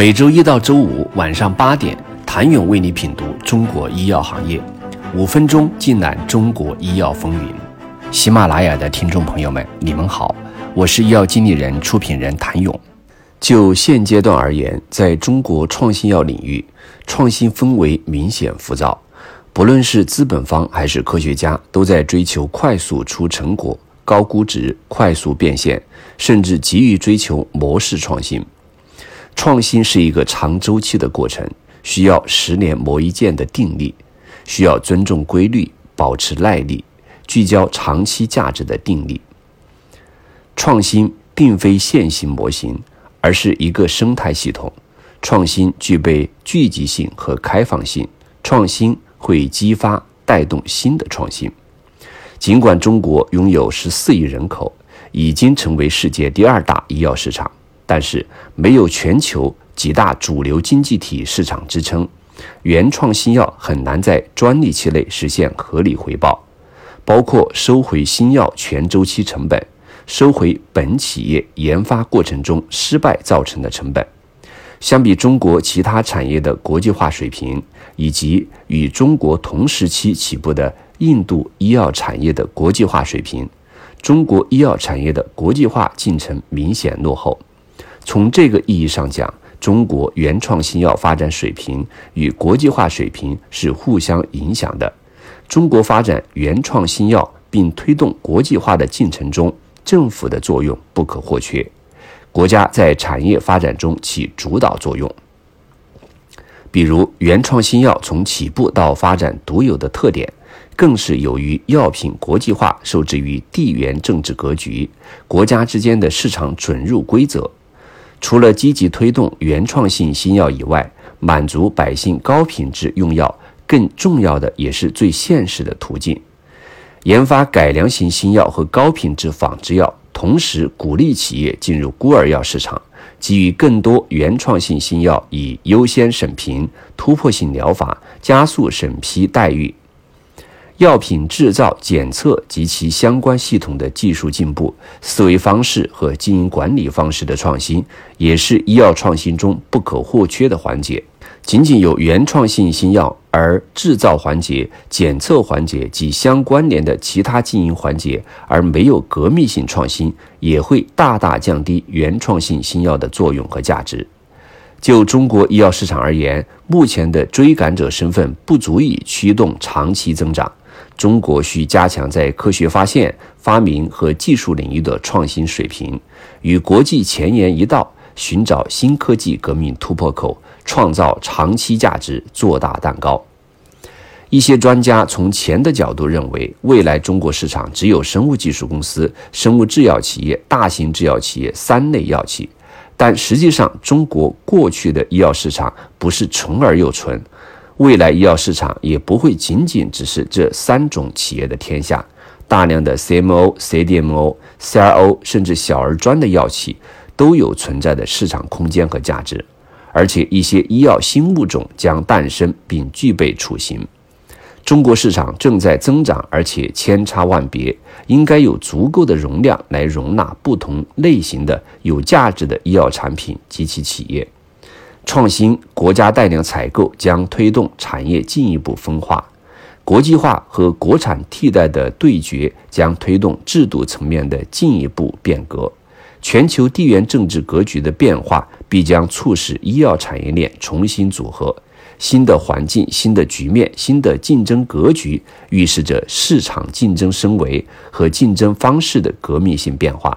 每周一到周五晚上八点，谭勇为你品读中国医药行业，五分钟尽览中国医药风云。喜马拉雅的听众朋友们，你们好，我是医药经理人、出品人谭勇。就现阶段而言，在中国创新药领域，创新氛围明显浮躁，不论是资本方还是科学家，都在追求快速出成果。高估值、快速变现，甚至急于追求模式创新。创新是一个长周期的过程，需要十年磨一剑的定力，需要尊重规律、保持耐力、聚焦长期价值的定力。创新并非线性模型，而是一个生态系统。创新具备聚集性和开放性，创新会激发、带动新的创新。尽管中国拥有十四亿人口，已经成为世界第二大医药市场，但是没有全球几大主流经济体市场支撑，原创新药很难在专利期内实现合理回报，包括收回新药全周期成本，收回本企业研发过程中失败造成的成本。相比中国其他产业的国际化水平，以及与中国同时期起步的。印度医药产业的国际化水平，中国医药产业的国际化进程明显落后。从这个意义上讲，中国原创新药发展水平与国际化水平是互相影响的。中国发展原创新药并推动国际化的进程中，政府的作用不可或缺。国家在产业发展中起主导作用。比如，原创新药从起步到发展独有的特点。更是由于药品国际化受制于地缘政治格局、国家之间的市场准入规则。除了积极推动原创性新药以外，满足百姓高品质用药，更重要的也是最现实的途径。研发改良型新药和高品质仿制药，同时鼓励企业进入孤儿药市场，给予更多原创性新药以优先审评、突破性疗法、加速审批待遇。药品制造、检测及其相关系统的技术进步、思维方式和经营管理方式的创新，也是医药创新中不可或缺的环节。仅仅有原创性新药，而制造环节、检测环节及相关联的其他经营环节，而没有革命性创新，也会大大降低原创性新药的作用和价值。就中国医药市场而言，目前的追赶者身份不足以驱动长期增长。中国需加强在科学发现、发明和技术领域的创新水平，与国际前沿一道，寻找新科技革命突破口，创造长期价值，做大蛋糕。一些专家从钱的角度认为，未来中国市场只有生物技术公司、生物制药企业、大型制药企业三类药企，但实际上，中国过去的医药市场不是纯而又纯。未来医药市场也不会仅仅只是这三种企业的天下，大量的 CMO、CDMO、CRO，甚至小而专的药企都有存在的市场空间和价值，而且一些医药新物种将诞生并具备雏形。中国市场正在增长，而且千差万别，应该有足够的容量来容纳不同类型的有价值的医药产品及其企业。创新国家带量采购将推动产业进一步分化，国际化和国产替代的对决将推动制度层面的进一步变革。全球地缘政治格局的变化必将促使医药产业链重新组合。新的环境、新的局面、新的竞争格局，预示着市场竞争升维和竞争方式的革命性变化。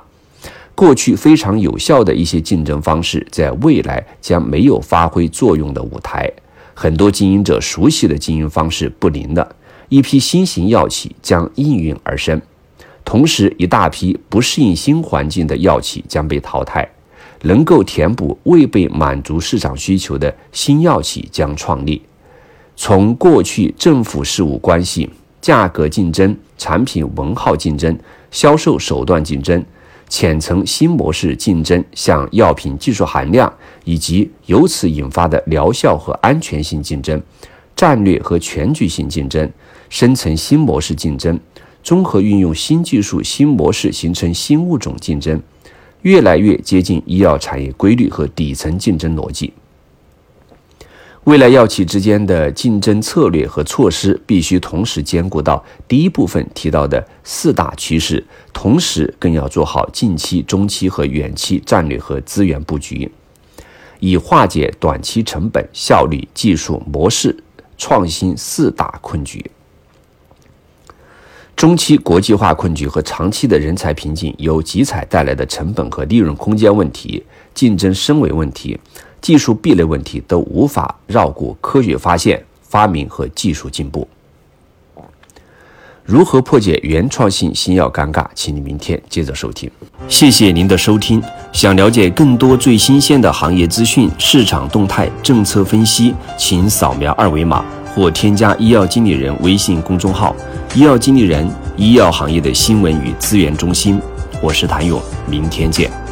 过去非常有效的一些竞争方式，在未来将没有发挥作用的舞台。很多经营者熟悉的经营方式不灵了，一批新型药企将应运而生，同时一大批不适应新环境的药企将被淘汰。能够填补未被满足市场需求的新药企将创立。从过去政府事务关系、价格竞争、产品文号竞争、销售手段竞争。浅层新模式竞争，向药品技术含量以及由此引发的疗效和安全性竞争，战略和全局性竞争，深层新模式竞争，综合运用新技术新模式形成新物种竞争，越来越接近医药产业规律和底层竞争逻辑。未来药企之间的竞争策略和措施必须同时兼顾到第一部分提到的四大趋势，同时更要做好近期、中期和远期战略和资源布局，以化解短期成本、效率、技术模式创新四大困局。中期国际化困局和长期的人才瓶颈，由集采带来的成本和利润空间问题、竞争升维问题。技术壁垒问题都无法绕过科学发现、发明和技术进步。如何破解原创性新药尴尬？请你明天接着收听。谢谢您的收听。想了解更多最新鲜的行业资讯、市场动态、政策分析，请扫描二维码或添加医药经理人微信公众号“医药经理人”——医药行业的新闻与资源中心。我是谭勇，明天见。